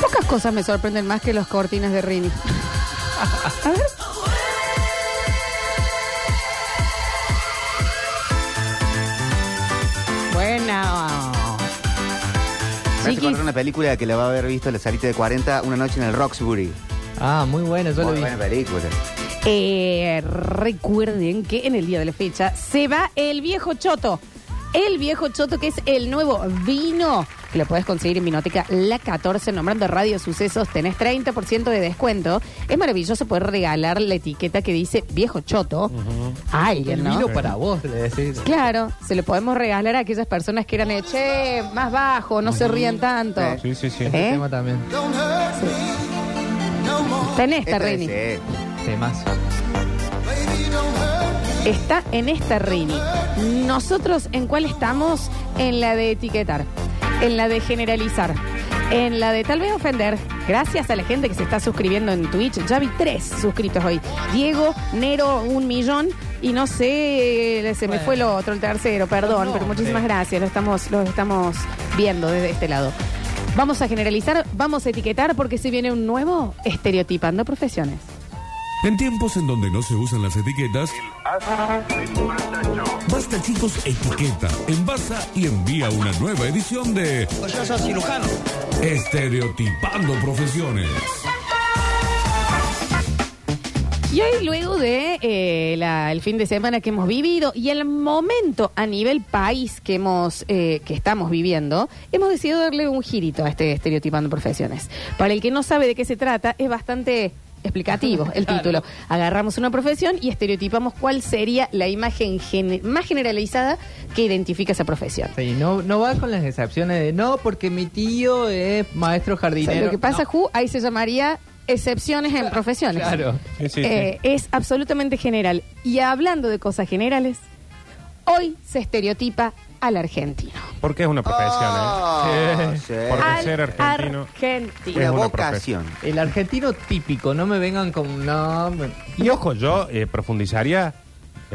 Pocas cosas me sorprenden más que los cortinas de Rini. A ver. Bueno. Me hace Chiquis, acordar una película que la va a haber visto la salita de 40, Una noche en el Roxbury. Ah, muy buena, yo lo Muy vi. buena película. Eh, recuerden que en el día de la fecha se va el viejo choto. El viejo choto que es el nuevo vino que lo puedes conseguir en Vinoteca La 14 nombrando Radio Sucesos. Tenés 30% de descuento. Es maravilloso poder regalar la etiqueta que dice viejo choto a alguien, El ¿no? vino para vos, le decís. Claro, se lo podemos regalar a aquellas personas que eran, eh, che, más bajo, no se rían tanto. Sí. Sí, sí, sí. ¿Eh? Tema también. Está en esta, Temas. Está en esta Rini. Nosotros, ¿en cuál estamos? En la de etiquetar, en la de generalizar, en la de tal vez ofender. Gracias a la gente que se está suscribiendo en Twitch. Ya vi tres suscritos hoy. Diego, Nero, un millón. Y no sé, se me Bueno. fue lo otro, el tercero, perdón, No, pero muchísimas gracias. Lo estamos, lo estamos viendo desde este lado. Vamos a generalizar, vamos a etiquetar porque se viene un nuevo estereotipando profesiones. En tiempos en donde no se usan las etiquetas, Basta chicos etiqueta, envasa y envía una nueva edición de Yo soy cirujano. Estereotipando Profesiones. Y hoy, luego de eh, la- el fin de semana que hemos vivido y el momento a nivel país que hemos eh, que estamos viviendo, hemos decidido darle un girito a este estereotipando profesiones. Para el que no sabe de qué se trata, es bastante explicativo el título. Agarramos una profesión y estereotipamos cuál sería la imagen gene- más generalizada que identifica esa profesión. Sí, no, no va con las excepciones de no, porque mi tío es maestro O sea, jardinero. lo que pasa, No, Ju, ahí se llamaría excepciones en profesiones. Claro. Sí, sí, Eh, Es absolutamente general. Y hablando de cosas generales, hoy se estereotipa al argentino. Porque es una profesión, Ah, ¿eh? sí. Porque Al ser argentino. argentino. Una Es una vocación. El argentino típico, no me vengan con no. me- Y ojo, yo eh, profundizaría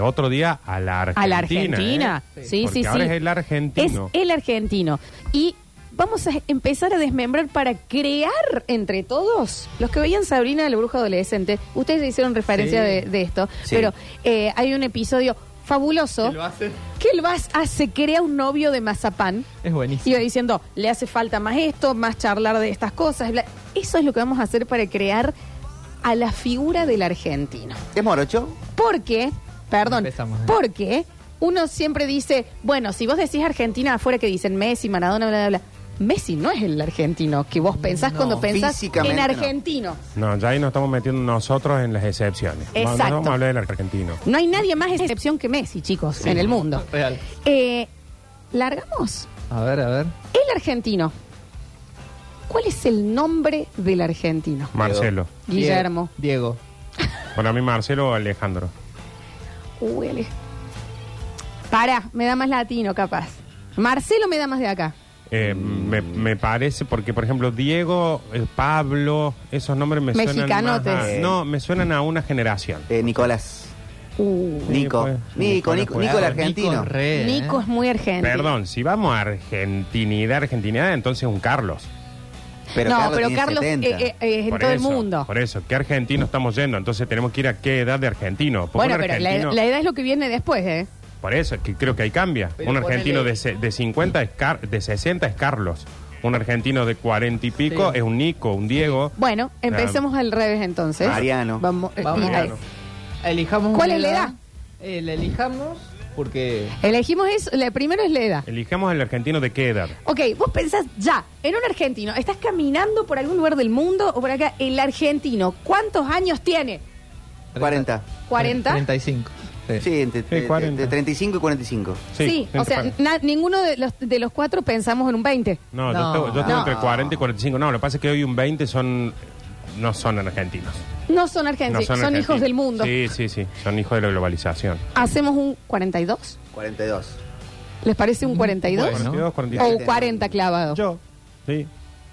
otro día a la Argentina. A la Argentina. ¿eh? Sí, Porque sí, sí. ahora es el argentino. Es el argentino. Y vamos a empezar a desmembrar para crear entre todos. Los que veían Sabrina, la bruja adolescente, ustedes hicieron referencia Sí. de, de esto, Sí. pero eh, hay un episodio fabuloso ¿Qué lo hace? que el Vas hace, crea un novio de mazapán. Es buenísimo. Iba diciendo, le hace falta más esto, más charlar de estas cosas. bla. Eso es lo que vamos a hacer para crear a la figura del argentino. ¿Es morocho? Porque, perdón, Empezamos, ¿eh? porque uno siempre dice, bueno, si vos decís Argentina afuera que dicen Messi, Maradona, bla, bla, bla. Messi no es el argentino que vos pensás No, cuando pensás físicamente en no. argentino. No, ya ahí nos estamos metiendo nosotros en las excepciones. No, Exacto. No, vamos a hablar del argentino. No hay nadie más excepción que Messi, chicos, en el mundo. Real. Eh, ¿Largamos? A ver, a ver. El argentino. ¿Cuál es el nombre del argentino? Marcelo. Guillermo. Diego. Para mí, Marcelo o Alejandro. Uy, Ale. Para, me da más latino, capaz. Marcelo me da más de acá. Eh, me, me parece, porque por ejemplo, Diego, eh, Pablo, esos nombres me suenan. Más a- no, me suenan a una generación. Eh, Nicolás. Uh, Nico. pues, Nico, Nicolás, Nico, pues. Nico el Nico argentino. re, ¿eh? Nico es muy argentino. Perdón, si vamos a argentinidad, argentinidad, entonces un Carlos. Pero no, Carlos pero tiene Carlos 70. eh, eh, eh, es en Por todo el eso, mundo. Por eso, ¿qué argentino estamos yendo? Entonces tenemos que ir a qué edad de argentino. Porque Bueno, un pero la, argentino- la edad es lo que viene después, ¿eh? Por eso, es que creo que ahí cambia. Pero un ponele- argentino de, se- de 50 es Car- de 60 es Carlos. Un argentino de 40 y pico Sí. es un Nico, un Diego. Bueno, empecemos al revés entonces. Mariano. Vamos, eh, Vamos. ay, Elijamos ¿Cuál una es la edad? Eh, la elijamos porque. elegimos eso. La primero es la edad. Elijamos el argentino de qué edad. Ok, vos pensás ya, en un argentino, estás caminando por algún lugar del mundo o por acá, el argentino, ¿cuántos años tiene? 40. ¿40? 35. Sí. Sí, entre, Sí, de- de, 40. de 35 y 45. Sí, o sea, na- ninguno de los, de los cuatro pensamos en un 20. No, yo No. tengo, yo tengo No. entre 40 y 45. No, lo que pasa es que hoy un 20 son no son argentinos. No son No argentinos, son, argentinos. hijos del mundo. Sí, sí, sí. Son hijos de la globalización. ¿Hacemos un 42? 42. ¿Les parece un 42? Bueno. 42, 45. ¿O un 40 clavado? Yo. Sí.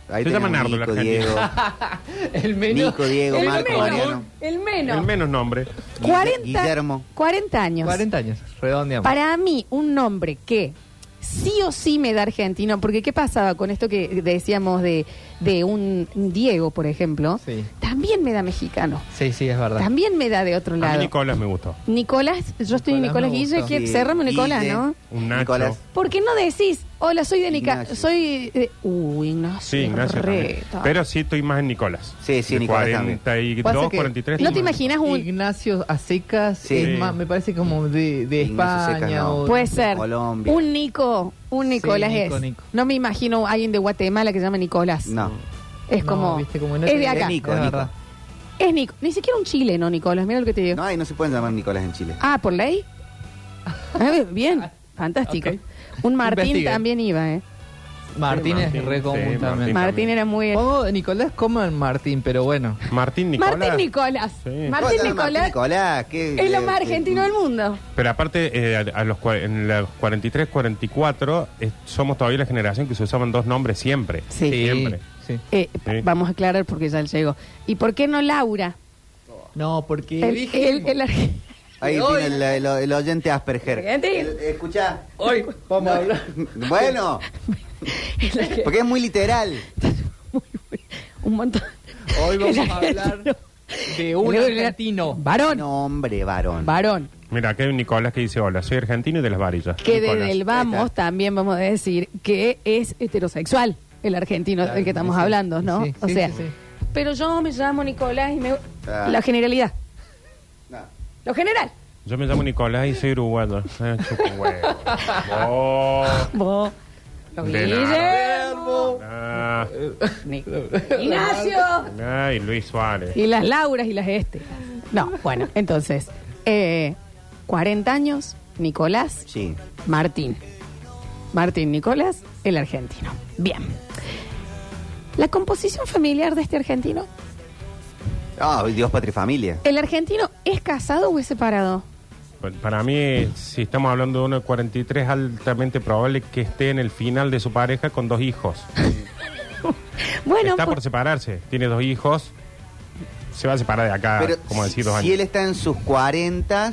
Ahí Se llama Nardo, el Nico, argentino. Diego, El menos. Nico, Diego, el Marco, menos, Mariano. el menos. El menos nombre. 40, Guillermo. 40 años. 40 años, redondeamos. Para mí, un nombre que sí o sí me da argentino, porque ¿qué pasaba con esto que decíamos de, de un Diego, por ejemplo? Sí. También me da mexicano. Sí, sí, es verdad. También me da de otro A mí lado. Nicolás me gustó. Nicolás, yo estoy en Nicolás Nicolás me Guille, gustó. que Sí, Nicolás, Guille, ¿no? Un Nacho. Nicolás. ¿Por qué no decís, hola, soy de Nica, Ignacio. soy de... Uh, Ignacio. Sí, Ignacio también. Pero sí estoy más en Nicolás. Sí, sí, De Nicolás 42, Pasa que 43. ¿No te estoy más- imaginas un... Ignacio a secas Sí. es más, me parece como de, de Ignacio España. Secas, no. o- Puede ser. Colombia. Un Nico, un Nicolás Nico, es. Nico. No me imagino a alguien de Guatemala que se llama Nicolás. No. Es No, como... viste, como no es de acá. Nico, Es Nico. verdad. Es Nico. Ni siquiera un chileno, Nicolás. Mira lo que te digo. No, ahí no se pueden llamar Nicolás en Chile. Ah, ¿por ley? Ah, bien. Fantástico. Ok. Un Martín también iba, ¿eh? Martín Sí, es Martín, re sí, común Martín. también. Martín era muy... Pongo Nicolás como el Martín, pero bueno. Martín Nicolás. Martín Nicolás. Sí. Martín ¿Cómo se llama Nicolás ¿qué? es lo más argentino del mundo. Pero aparte, eh, a, a los, en los 43, 44, eh, somos todavía la generación que se usaban dos nombres siempre. Sí. Siempre. sí. Eh, Sí. Vamos a aclarar porque ya llegó. ¿Y por qué no Laura? No, porque El, dije... el, el arge- Ahí Hoy- tiene el, el- el oyente Asperger. El- Escuchá. Hoy vamos a hablar. Bueno, porque es muy literal. un montón. Hoy vamos a hablar de un argentino. Varón. Nombre, varón. Varón. Mira, acá hay un Nicolás que dice, hola, soy argentino y de las varillas. Que Nicolás. desde el vamos también vamos a decir que es heterosexual el argentino Claro, del que estamos sí. hablando, ¿no? Sí, o sí, sea, sí, sí. pero yo me llamo Nicolás y me... Ah. La generalidad. No. Lo general. Yo me llamo Nicolás y soy uruguayo. Eh. Oh, Vos. Lo De Guillermo. ah, Ni- Ignacio. ay, Luis Suárez. Y las Lauras y las Este. No, bueno, entonces, eh, 40 años, Nicolás Sí. Martín. Martín Nicolás, el argentino. Bien. La composición familiar de este argentino. Ah, Dios, patria y familia. ¿El argentino es casado o es separado? Para mí, si estamos hablando de uno de 43, altamente probable que esté en el final de su pareja con dos hijos. Bueno, Está por- por separarse, tiene dos hijos, se va a separar de acá, Pero como decir, dos si años. él está en sus 40,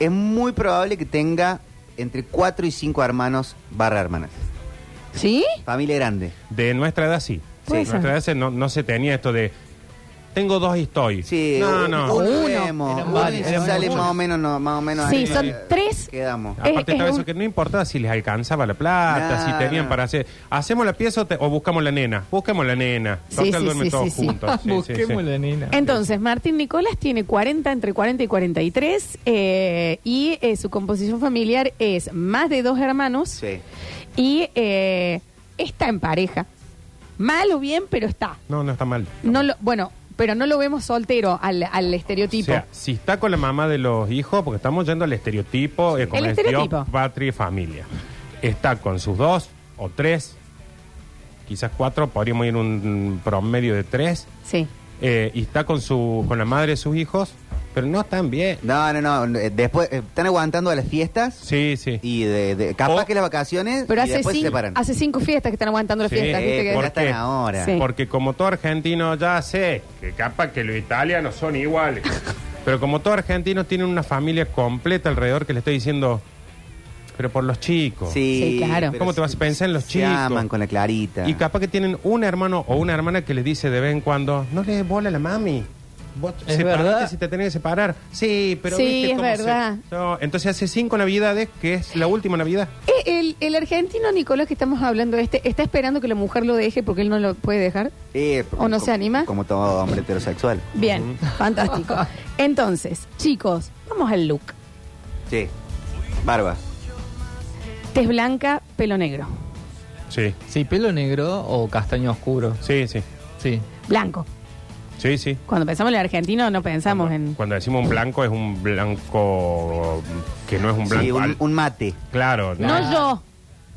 es muy probable que tenga entre 4 y 5 hermanos barra hermanas. ¿sí? Familia grande. De nuestra edad sí. De nuestra edad no se tenía esto de tengo dos y estoy. Sí, no, un- no. uno Eran varios, eran sale muchos. más o menos, no, más o menos Sí, ahí, son eh, tres. Quedamos. Es- Aparte es estaba un- eso que no importaba si les alcanzaba la plata, si tenían para hacer. ¿Hacemos la pieza o, te- o buscamos la nena? Busquemos la nena. Sí, Total, sí, duermen sí, todos sí, sí. juntos. Sí, sí, Busquemos sí. la nena. Entonces, Martín Nicolás tiene 40, entre 40 y 43, eh, y eh, su composición familiar es más de dos hermanos Sí. y eh, está en pareja. Mal o bien, pero está. No, no está mal. No lo, bueno, pero no lo vemos soltero al, al O estereotipo. sea, si está con la mamá de los hijos, porque estamos yendo al estereotipo, eh, como El estereotipo. patria y familia. Está con sus dos o tres, quizás cuatro, podríamos ir un promedio de tres, sí. eh, y está con su con la madre de sus hijos, pero no están bien. No, no, no. eh, Después eh, están aguantando a las fiestas Sí, sí. y de, de- capaz O- que las vacaciones Pero y hace, después se cinco, separan. hace cinco fiestas que están aguantando las Sí, fiestas. ¿viste Eh, que- ¿por ¿Por qué están ahora? Sí. Porque como todo argentino ya sé que capaz que los italianos son iguales. Pero como todo argentino tiene una familia completa alrededor que le está diciendo, pero por los chicos. Sí, claro. pero ¿Cómo te vas a pensar en los se chicos? aman con la clarita. Y capaz que tienen un hermano o una hermana que les dice de vez en cuando, no le des bola a la mami. Vos Es verdad. si te tenés que separar. Sí, pero Sí, viste es cómo se- verdad. No, entonces hace cinco navidades, que es la última navidad. Eh, El, el argentino Nicolás que estamos hablando este está esperando que la mujer lo deje porque él no lo puede dejar. Eh, ¿O no como- se anima? Como todo hombre heterosexual. Bien, fantástico. Entonces, chicos, vamos al look. Sí. Barba. Tez blanca, pelo negro. Sí, Sí, pelo negro o castaño oscuro. sí, sí. Sí. Blanco. Sí, sí. Cuando pensamos en el argentino no pensamos en... Cuando decimos un blanco es un blanco que no es un blanco. Sí, un, al- un mate. Claro, no, No yo,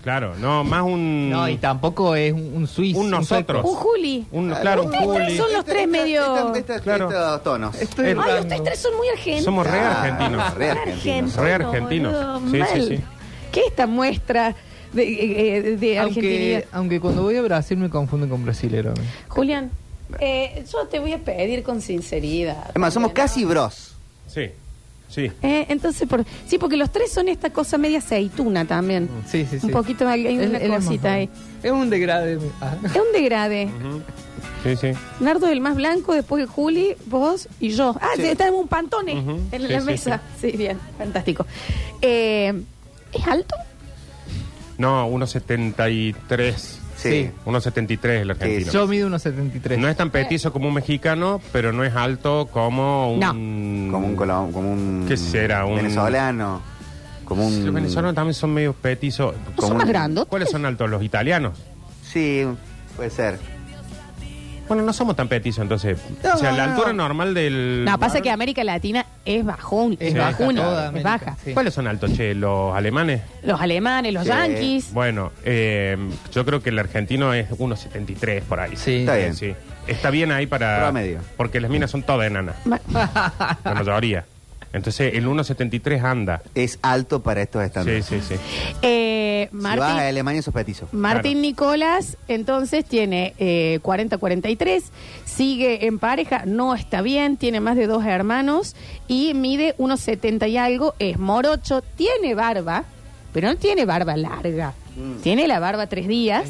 claro, no, más un No, y tampoco es un, un suizo. Un nosotros. un Juli. un claro, un Ustedes Juli. son los tres Esta- medio- esta- Claro. Estos tonos. Esto Eh, es Ay, raro. ustedes tres son muy argentinos. Somos re Ah, argentinos. re argentinos. Re argentinos. boludo, Sí, mal. sí, sí. ¿Qué esta muestra de, eh, de argentinidad. Aunque, aunque cuando voy a Brasil me confunden con brasilero. a mí. Julián, eh, yo te voy a pedir con sinceridad. Es más, somos casi bros. Sí, sí. Eh, entonces, por, sí, porque los tres son esta cosa media aceituna también. Sí, sí, sí. Un poquito, hay una es más cosita ahí. Es un degrade. Ah. Es un degrade. Sí, sí. Nardo el más blanco, después Juli, vos y yo. Ah, Sí. sí, tenemos un pantone en Sí, la sí, mesa. Sí. bien, fantástico. Eh, ¿Es alto? No, 1.73. Sí. 1.73 el argentino. Yo mido unos 73. No es tan petizo como un mexicano, pero no es alto como un... Como un, colom- como un ¿Qué será? Un- venezolano. Como un. Los venezolanos también son medio petizos. ¿No Como son más un- grandes? ¿Cuáles son altos? ¿Los italianos? Sí, puede ser. Bueno, no somos tan petizos, entonces. o sea, la No. altura normal del... No, pasa que América Latina es bajón. Es baja toda es América, baja. sí. ¿Cuáles son altos, che? ¿Los alemanes? Los alemanes, los Sí. yanquis. Bueno, eh, yo creo que el argentino es 1.73 por ahí. Sí. Está bien. Sí. Está bien ahí para... Promedio. Porque las minas son todas enanas, la mayoría. Entonces, el 1.73 anda. Es alto para estos Sí, estándares. sí, sí. Eh, Si vas a Martín, Alemania, sos petizo. Martín Claro. Nicolás, entonces tiene eh, 40-43, sigue en pareja, no está bien, tiene más de dos hermanos y mide unos 70 y algo, es morocho, tiene barba, pero no tiene barba larga. Mm. Tiene la barba tres días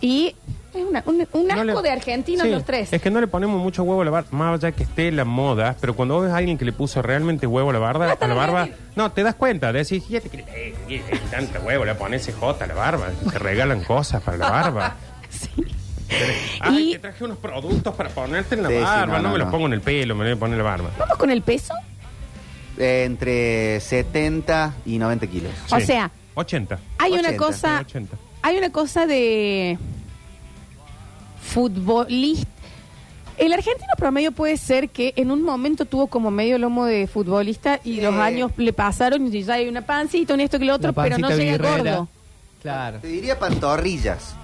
y es una- un, un asco No le- de argentinos Sí, los tres. Es que no le ponemos mucho huevo a la barba, más allá que esté la moda, pero cuando vos ves a alguien que le puso realmente huevo a la barba, a la barba, no, te das cuenta, decís, ya te eh, eh, eh, tanta huevo, le pones CJ a la barba, te regalan cosas para la barba. Sí. Ay, Y- te traje unos productos para ponerte en la Sí, sí, barba, no, no, no, me los no. pongo en el pelo, me los voy a poner en la barba. Vamos con el peso. Eh, entre 70 y 90 kilos. O sea, 80. Hay una 80, cosa, 80. hay una cosa de futbolista. El argentino promedio puede ser que en un momento tuvo como medio lomo de futbolista y Sí. los años le pasaron y ya hay una pancita, un esto que lo otro, La pero no pancita llega birrera. gordo. Claro. Te diría pantorrillas.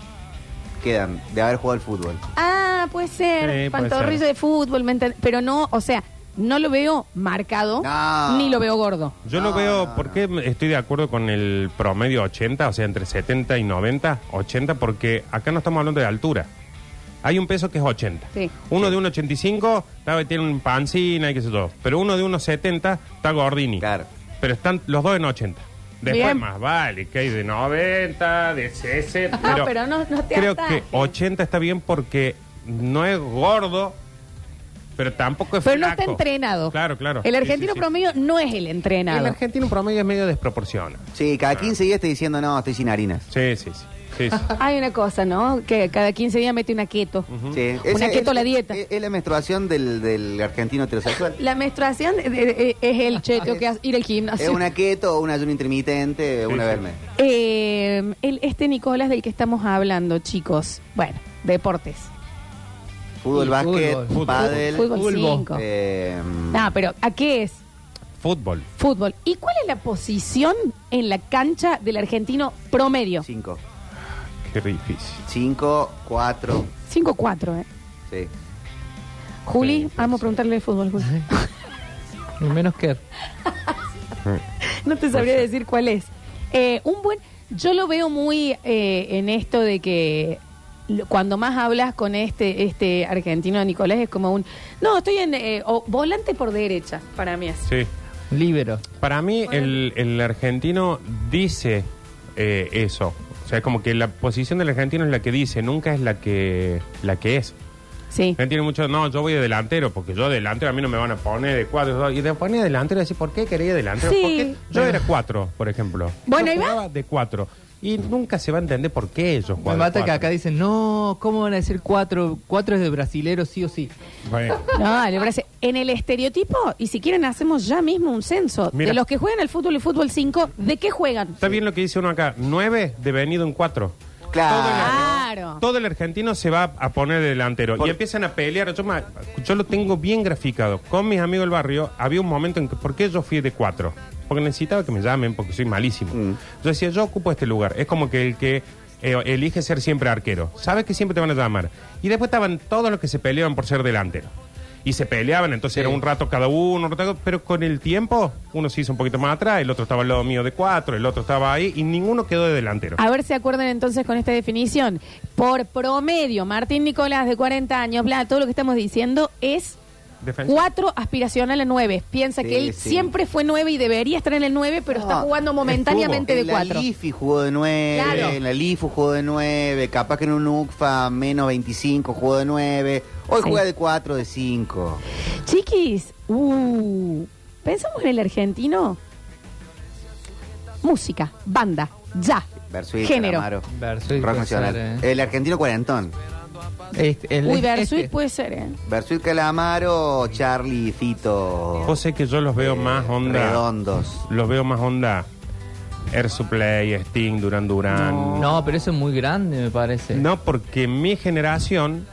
Quedan de haber jugado al fútbol. Ah, puede ser, Sí, puede pantorrilla ser. de fútbol, ¿me entend- pero no, o sea, no lo veo marcado No. ni lo veo gordo. Yo lo No, veo, no, ¿por qué estoy de acuerdo con el promedio 80? O sea, entre 70 y 90, 80, porque acá no estamos hablando de altura. Hay un peso que es 80. Sí. Uno de 1,85 está- tiene un pancina y qué sé yo. Pero uno de 1,70 está gordini. Claro. Pero están los dos en 80. Después Bien. más vale, que hay de 90, de 60. No, pero no- no te Creo atajes. que 80 está bien porque no es gordo, pero tampoco es Pero no está flaco. entrenado. Claro, claro. El Sí, argentino sí, sí. promedio no es el entrenado. El argentino promedio es medio desproporcionado. Sí, cada 15 días estoy diciendo, no, estoy sin harinas. Sí, sí, sí. Sí, sí. Hay una cosa, ¿no? Que cada 15 días mete una keto. Sí, Una keto es- la dieta. Es, es la menstruación del, del argentino heterosexual. La menstruación es el che, tengo que ir al gimnasio. Es una keto o un ayuno intermitente, una sí. verme. Eh, el, este Nicolás del que estamos hablando, chicos. Bueno, deportes. Fútbol, Y básquet, fútbol. Fútbol. pádel. Fútbol Fútbol. 5. eh, No, pero ¿a qué es? Fútbol. Fútbol. ¿Y cuál es la posición en la cancha del argentino promedio? cinco. Qué difícil. 5, 4. 5-4, ¿eh? Sí. Juli, vamos a preguntarle de fútbol, Juli. Ni menos que. No te sabría decir cuál es. Eh, un buen. Yo lo veo muy eh, en esto de que cuando más hablas con este este argentino Nicolás es como un. No, estoy en. eh, o volante por derecha, para mí es. Sí. Libero. Para mí, el, el argentino dice eh, eso. O sea, es como que la posición del argentino es la que dice, nunca es la que, la que es. Sí. Él tiene mucho, no, yo voy de delantero, porque yo de delantero a mí no me van a poner de cuatro. Y de poner de delantero, decir, ¿por qué quería delantero? Sí. Porque yo era cuatro, por ejemplo. Bueno, yo jugaba de cuatro. Y nunca se va a entender por qué ellos Me juegan. mata de que acá cuatro. dicen, no, ¿cómo van a decir cuatro? Cuatro es de brasilero, sí o sí. Bueno. No, le parece. En el estereotipo, y si quieren, hacemos ya mismo un censo. Mira. De los que juegan al fútbol y fútbol 5, ¿de qué juegan? Está bien lo que dice uno acá. Nueve devenido en cuatro. Claro. Claro. Todo el argentino se va a poner de delantero Por- y empiezan a pelear. Yo, ma- yo lo tengo bien graficado. Con mis amigos del barrio había un momento en que, ¿por qué yo fui de cuatro? Porque necesitaba que me llamen porque soy malísimo. Mm. Yo decía, yo ocupo este lugar. Es como que el que eh, elige ser siempre arquero. Sabes que siempre te van a llamar. Y después estaban todos los que se peleaban por ser delantero. y se peleaban, entonces Sí. era un rato cada uno, un rato- pero con el tiempo uno se hizo un poquito más atrás, el otro estaba al lado mío de cuatro, el otro estaba ahí y ninguno quedó de delantero. A ver si acuerdan entonces con esta definición. Por promedio, Martín Nicolás de 40 años, bla, todo lo que estamos diciendo es Defensa. 4 aspiracional a 9. Piensa Sí, que él sí. siempre fue 9 y debería estar en el 9, pero está No, jugando momentáneamente de en la 4. Lifi jugó de 9, Claro. en la Lifu jugó de 9, capaz que en un UCFA menos 25 jugó de 9. Hoy Sí. juega de 4, de 5. Chiquis, uh, pensamos en el argentino. Música, banda, ya, Versuit, género. Calamaro, Versuit rock puede nacional. ser, eh. El argentino cuarentón. Este, el- Uy, este- Versuit puede ser, ¿eh? Versuit Calamaro, Charlie, Fito. Vos sé que yo los veo más onda. Redondos. Los veo más onda. Air Supply, Sting, Duran Duran. No, pero eso es muy grande, me parece. No, porque mi generación,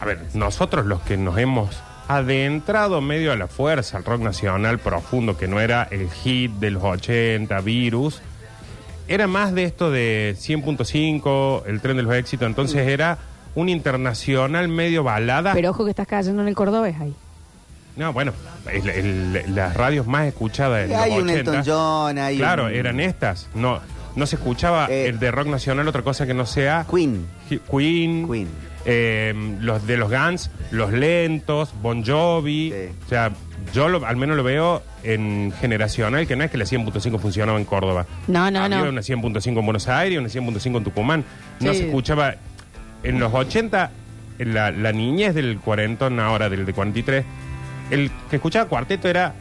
a ver, nosotros los que nos hemos adentrado medio a la fuerza al rock nacional profundo, que no era el hit de los 80, virus, era más de esto de 100.5, el tren de los éxitos, entonces era un internacional medio balada. Pero ojo que estás cayendo en el cordobés ahí. no, bueno, el- el- las radios más escuchadas en Hay los un 80. Elton John, hay Claro, un- eran estas. No, no se escuchaba Eh, el de rock nacional otra cosa que no sea Queen. Hi- Queen, Queen. eh, los de los Guns, los lentos, Bon Jovi. Sí. O sea, yo lo- al menos lo veo en generacional, que no es que la 100.5 funcionaba en Córdoba. No, no, Había no. una 100.5 en Buenos Aires, una 100.5 en Tucumán. No Sí. se escuchaba. En los 80, en la, la niñez del cuarentón, ahora del de 43, el que escuchaba cuarteto era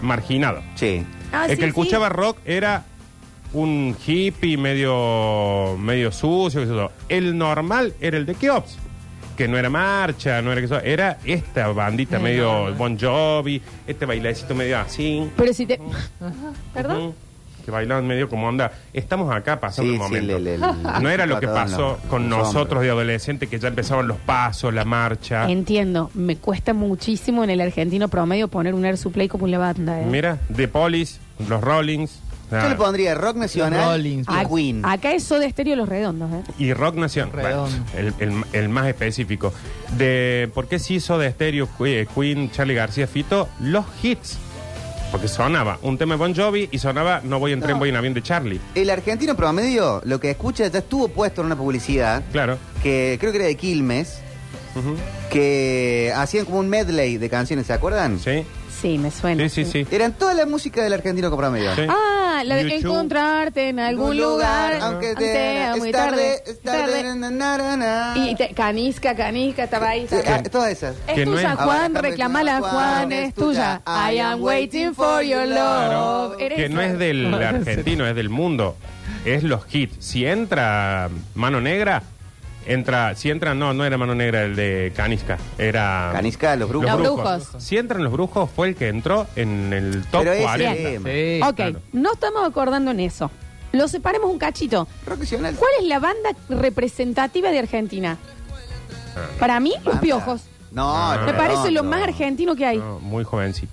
marginado. Sí. Ah, el sí, que sí. escuchaba rock era un hippie medio medio sucio. qué sé yo. El normal era el de Keops, que no era marcha, no era que eso, era esta bandita medio. Bon Jovi, este bailecito medio así. Pero si te... ¿Perdón? ujú, Que bailaban medio como onda. Estamos acá pasando Sí, el sí, momento. le- le- no era lo que patadón pasó los- con los nosotros de adolescente, que ya empezaban los pasos, la marcha. Entiendo, me cuesta muchísimo en el argentino promedio poner un air supply como una banda, ¿eh? Mira, The Police, los Rollings. Yo le pondría rock nacional Rollins. y Ac- Queen. Acá es Soda Stereo Los Redondos, ¿eh? Y rock nacional. Redondo. el, el- el más específico. De por qué se hizo de estéreo Que- Queen, Charlie García, Fito, los hits. Porque sonaba un tema de Bon Jovi y sonaba No voy en tren, No. voy en avión de Charlie. El argentino promedio, lo que escucha, ya estuvo puesto en una publicidad Claro. que creo que era de Quilmes, Ujú. que hacían como un medley de canciones, ¿se acuerdan? Sí, Sí, me suena. sí, sí. sí. Eran toda la música del argentino promedio. Sí. Ah, la de YouTube. encontrarte en algún lugar. aunque sea es muy tarde, tarde. es tarde, na, na, na, na. Y te- Canisca, Canisca, estaba ahí. Sí, ah, todas esas. Es Que no tuya, es- Juan, Ahora, reclamala, Juan, Juan, es tuya. I am waiting for your love. Era Que esa. no es del argentino, es del mundo. Es los hits. Si entra Mano Negra, entra. Si entra, no, no era Mano Negra el de Canisca. Era. Canisca, los brujos. Los brujos. Si entran los brujos, fue el que entró en el top Pero ese 40. tema. Sí. Ok, claro. no estamos acordando en eso. Lo separemos un cachito. Rock nacional. ¿Cuál es la banda representativa de Argentina? Para mí, Los Banda. Piojos. No, Me Me no, parece lo no. más argentino que hay. No, muy jovencito.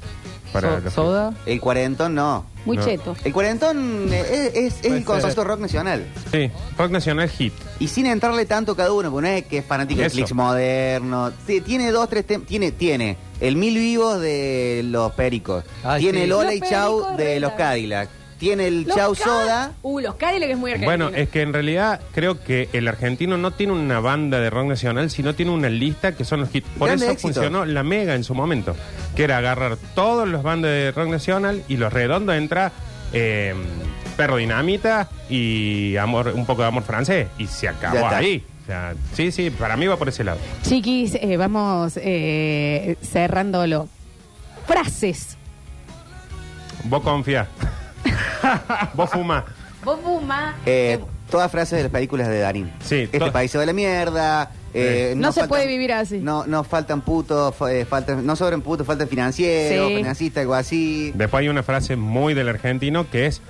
Para So- los- ¿Soda? El cuarentón no. Muy No. cheto. El cuarentón eh, es, es- el concepto rock nacional. Sí, rock nacional hit. Y sin entrarle tanto cada uno, porque no es que es fanático de Eso. clics moderno. Sí, Tiene dos, tres temas. Tiene, tiene el Mil Vivos de los Pericos. Ay, tiene sí. el Hola Los y Chau Pericos de los la- Cadillac. Tiene el Los Chau Soda. Uh, los Cadillac es muy argentino. Bueno, es que en realidad creo que el argentino no tiene una banda de rock nacional, sino tiene una lista que son los hits. Por Grande eso éxito. funcionó la Mega en su momento, que era agarrar todos los bandas de rock nacional y los redondos entra eh, Perro Dinamita y amor un poco de amor francés y se acabó ahí. O sea, sí, sí, para mí va por ese lado. Chiquis, eh, vamos eh, cerrándolo. Frases. Vos confía. Vos fuma. Vos, Buma. Eh, todas frases de las películas de Darín. Sí, Este to- país se va a la mierda. eh, No se puede vivir así. No, no faltan putos, fa- eh, faltan, no sobran putos, faltan financieros, Sí. algo así. Después hay una frase muy del argentino que es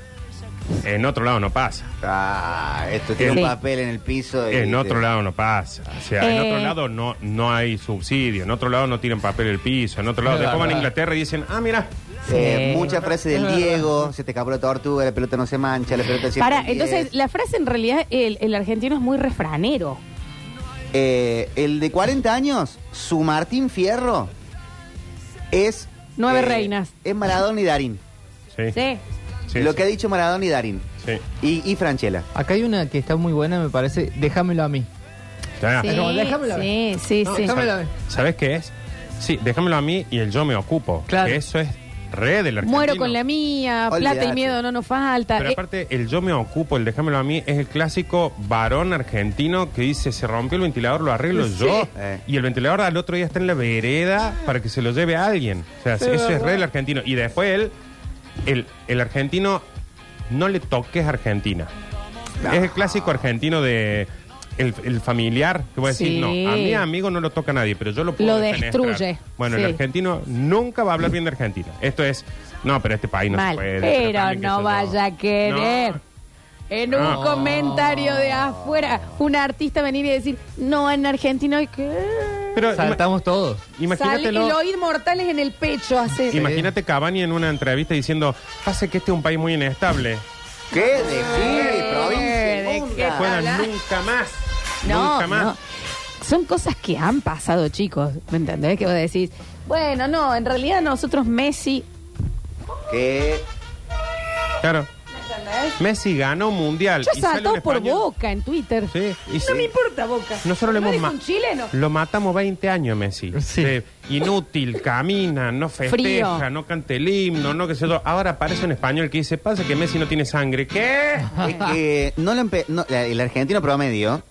en otro lado no pasa. Ah, esto tiene Sí. un papel en el piso. y En te- otro lado no pasa. O sea, en Eh. otro lado no, no hay subsidio. En otro lado no tiran papel el piso. En otro lado, Es después van a verdad. Inglaterra y dicen, ah, mira. Eh, Sí. muchas frases del Diego, se te escapó la tortuga, la pelota no se mancha, la pelota siempre Para, entonces, la frase en realidad, el, el argentino es muy refranero. Eh, el de 40 años, su Martín Fierro, es... Nueve eh, reinas. Es Maradona y Darín. Sí. Sí. Sí, lo sí. que ha dicho Maradona y Darín. Sí. Y, y Franchella. Acá hay una que está muy buena, me parece. Déjamelo a mí. Ya. Sí, No, déjamela ver. sí, sí, No, sí. déjamela ver. ¿Sabes qué es? Sí, déjamelo a mí y el yo me ocupo. Claro. Que eso es re del argentino. Muero con la mía, plata y Olvídate. miedo no nos falta. Pero Eh, aparte, el yo me ocupo, el déjamelo a mí, es el clásico varón argentino que dice, se rompió el ventilador, lo arreglo Sí. yo. Eh. Y el ventilador al otro día está en la vereda para que se lo lleve a alguien. O sea, eso es re del argentino. Y después él, el, el argentino, no le toques a Argentina. No. Es el clásico argentino de... El, el familiar, que voy a decir, Sí. no, a mi amigo no lo toca nadie, pero yo lo puedo Lo defenestrar. destruye. Bueno, Sí. el argentino nunca va a hablar bien de Argentina. Esto es, no, pero este país no mal. se puede. Pero también, qué no yo. vaya a querer. No. En un No. comentario de afuera, un artista venir y decir, no, en Argentina hay que... Pero ima- Saltamos todos. Sale imagínatelo. el oír mortales en el pecho hace... Imagínate Cavani en una entrevista diciendo, pasa que este es un país muy inestable. ¿Qué? De sí, provincia. ¿de qué nunca más. No, nunca más. no. Son cosas que han pasado, chicos. ¿Me entendés? Que vos decís, bueno, no, en realidad nosotros Messi... ¿Qué? Claro. ¿Entendés? Messi ganó un mundial. Yo y sale saltó un por español. Boca en Twitter. Sí, y No sí. me importa Boca. Nosotros lo ¿No hemos eres ma- un chileno. Lo matamos 20 años, Messi. Sí. Sí. Inútil, camina, no festeja, Frío. no canta el himno, no qué sé yo. Ahora aparece un español que dice, pasa que Messi no tiene sangre. ¿Qué? Es que no lo empe- no, la- el argentino promedio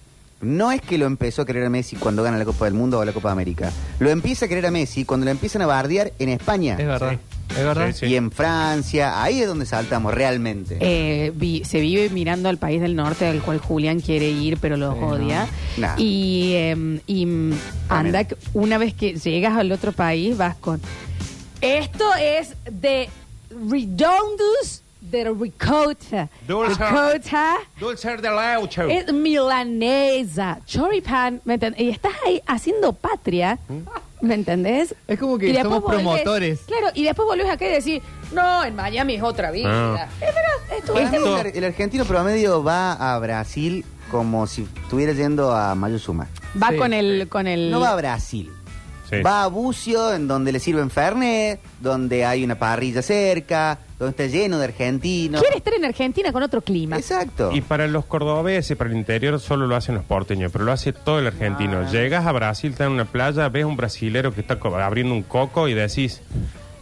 no es que lo empezó a querer a Messi cuando gana la Copa del Mundo o la Copa de América. Lo empieza a querer a Messi cuando lo empiezan a bardear en España Es verdad. Sí. Es verdad. Sí, y en Francia. Ahí es donde saltamos realmente. Eh, vi- se vive mirando al país del norte al cual Julián quiere ir, pero los Sí, odia. no. Nah. Y, eh, y, anda, que una vez que llegas al otro país, vas con. Esto es de Redondus de Ricota. Dulce. Ricota Dulce de laucho. es milanesa. Choripan. ¿me entendés? Y estás ahí haciendo patria. ¿Me entendés? Es como que Y después somos volvés- promotores. Claro, y después volvés acá y decís, no, en Miami es otra vida. Ah. Es verdad, Para es mí el, ar- el argentino promedio va a Brasil como si estuviera yendo a Mayuzuma. Va Sí. con el, con el. No va a Brasil. Sí. Va a Bucio, en donde le sirven Fernet, donde hay una parrilla cerca, donde está lleno de argentinos. Quiere estar en Argentina con otro clima. Exacto. Y para los cordobeses, para el interior, solo lo hacen los porteños, pero lo hace todo el argentino. Ah. Llegas a Brasil, estás en una playa, ves un brasilero que está co- abriendo un coco y decís,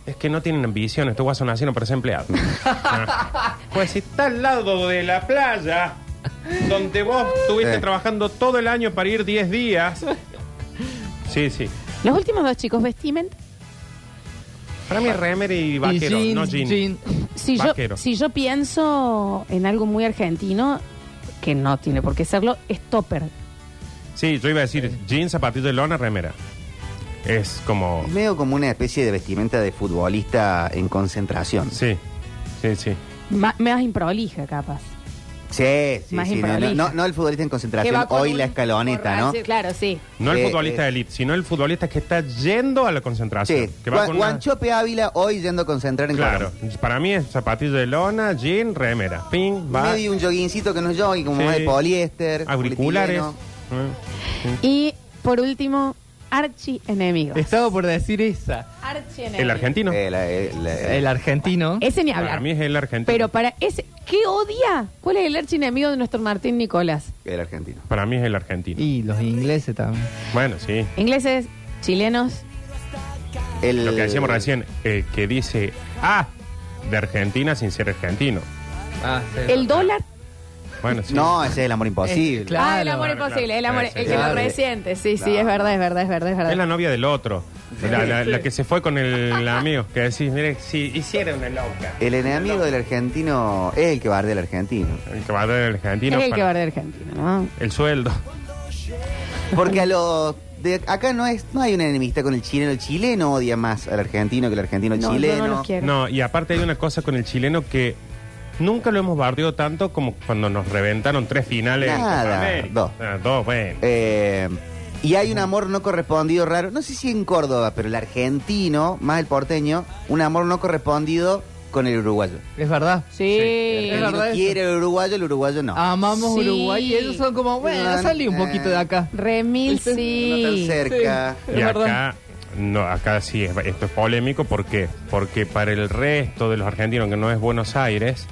es que no tienen ambición, estos guasos nacieron para ser empleados. Ah. Pues si está al lado de la playa, donde vos estuviste Sí. trabajando todo el año para ir 10 días. Sí, sí. Los últimos dos chicos, vestimenta. Para mí es remer y vaquero, no jean. jean. Si yo, Vaquero. si yo pienso en algo muy argentino, que no tiene por qué serlo, es topper. Sí, yo iba a decir jeans, zapatillo de lona, remera. Es como... Medio como una especie de vestimenta de futbolista en concentración. Sí, sí, sí. Ma- más improlija, capaz. Sí, sí, Más sí, no, no, no el futbolista en Que concentración, va hoy un la escaloneta, ¿no? borracho, Claro, sí. No el Eh, futbolista eh. de elite, sino el futbolista que está yendo a la concentración. Sí, Que va Juan- con una- Guanchope Ávila hoy yendo a concentrar en Claro, Colón. para mí es zapatillo de lona, jean, remera. Ping, va. Medio un joguincito que no es jogging, como Sí. más de poliéster. Auriculares. polietileno. Mm. Y por último, archi enemigo. Estaba por decir esa. Archi enemigo. El argentino. Eh, eh, la- El argentino. Ese ni Para hablar. mí es el argentino. Pero para ese, ¿qué odia? ¿Cuál es el archi enemigo de nuestro Martín Nicolás? el argentino. Para mí es el argentino. Y los ingleses también. Bueno, sí. Ingleses, chilenos. El- Lo que decíamos recién, eh, que dice, ah, de Argentina sin ser argentino. Ah, El dólar. Bueno, sí. No, ese es el amor imposible. Eh, claro. ah, el amor claro, imposible, claro. el amor, Sí, el que claro. lo resiente. Sí, sí, es verdad, es verdad, es verdad, es verdad. Es la novia del otro. La, la- la que se fue con el amigo. Que decís, mire, si hiciera una loca. El enemigo del argentino es el que bardea al argentino. El que va a dar el argentino. es el que para- va de Argentina, ¿no? El sueldo. Porque a los de acá no es no hay una enemistad con el chileno. El chileno odia más al argentino que el argentino al No, yo chileno. no los quiero. No, y aparte hay una cosa con el chileno que nunca lo hemos bardeado tanto como cuando nos reventaron tres finales. en Nada, Copa América. dos. Ah, dos, bueno. Eh, y hay un amor no correspondido raro. No sé si en Córdoba, pero el argentino, más el porteño, un amor no correspondido con el uruguayo. Es verdad. Sí. Es El verdad eso. quiere el uruguayo, el uruguayo no. Amamos Sí. Uruguay y ellos son como, bueno, salí un eh. poquito de acá. Remil, No tan sí. cerca. Sí. y acá no, acá sí, es- esto es polémico. ¿Por qué? Porque para el resto de los argentinos que no es Buenos Aires,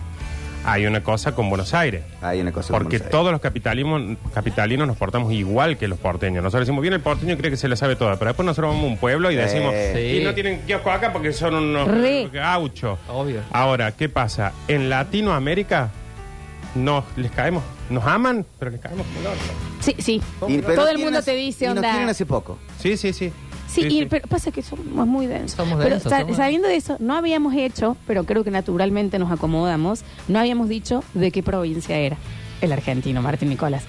hay una cosa con Buenos Aires. Hay una cosa. con Porque Buenos Aires. todos los capitalismos, capitalinos nos portamos igual que los porteños. Nosotros decimos, bien, el porteño cree que se lo sabe todo, pero después nosotros vamos a un pueblo y Eh, decimos, Sí. y no tienen kiosco acá porque son unos Re. gauchos. Obvio. Ahora, ¿qué pasa? En Latinoamérica nos les caemos, nos aman, pero les caemos como el orto. Sí, sí. Y- pero Todo el mundo hace- te dice, y nos onda. quieren hace poco. Sí, sí, sí. Sí, Sí, y- sí. pero pasa que somos muy densos. Somos pero densos, sa- somos- sabiendo de eso, no habíamos hecho, pero creo que naturalmente nos acomodamos, no habíamos dicho de qué provincia era el argentino, Martín Nicolás.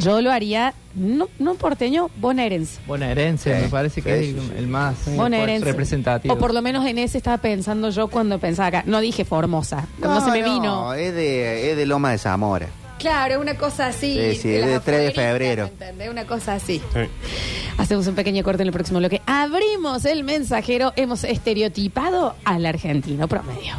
Yo lo haría, no, no porteño, bonaerense. Bonaerense, Sí, me parece que sí, es sí, el, el más Bonaerense. representativo. O por lo menos en ese estaba pensando yo cuando pensaba acá. No dije Formosa, no, se me vino. Es de, es de Loma de Zamora. Claro, una cosa así. Sí, sí, es las de 3 de febrero. ¿me entendés? Una cosa así. Sí. Hacemos un pequeño corte en el próximo bloque. Abrimos el mensajero. Hemos estereotipado al argentino promedio.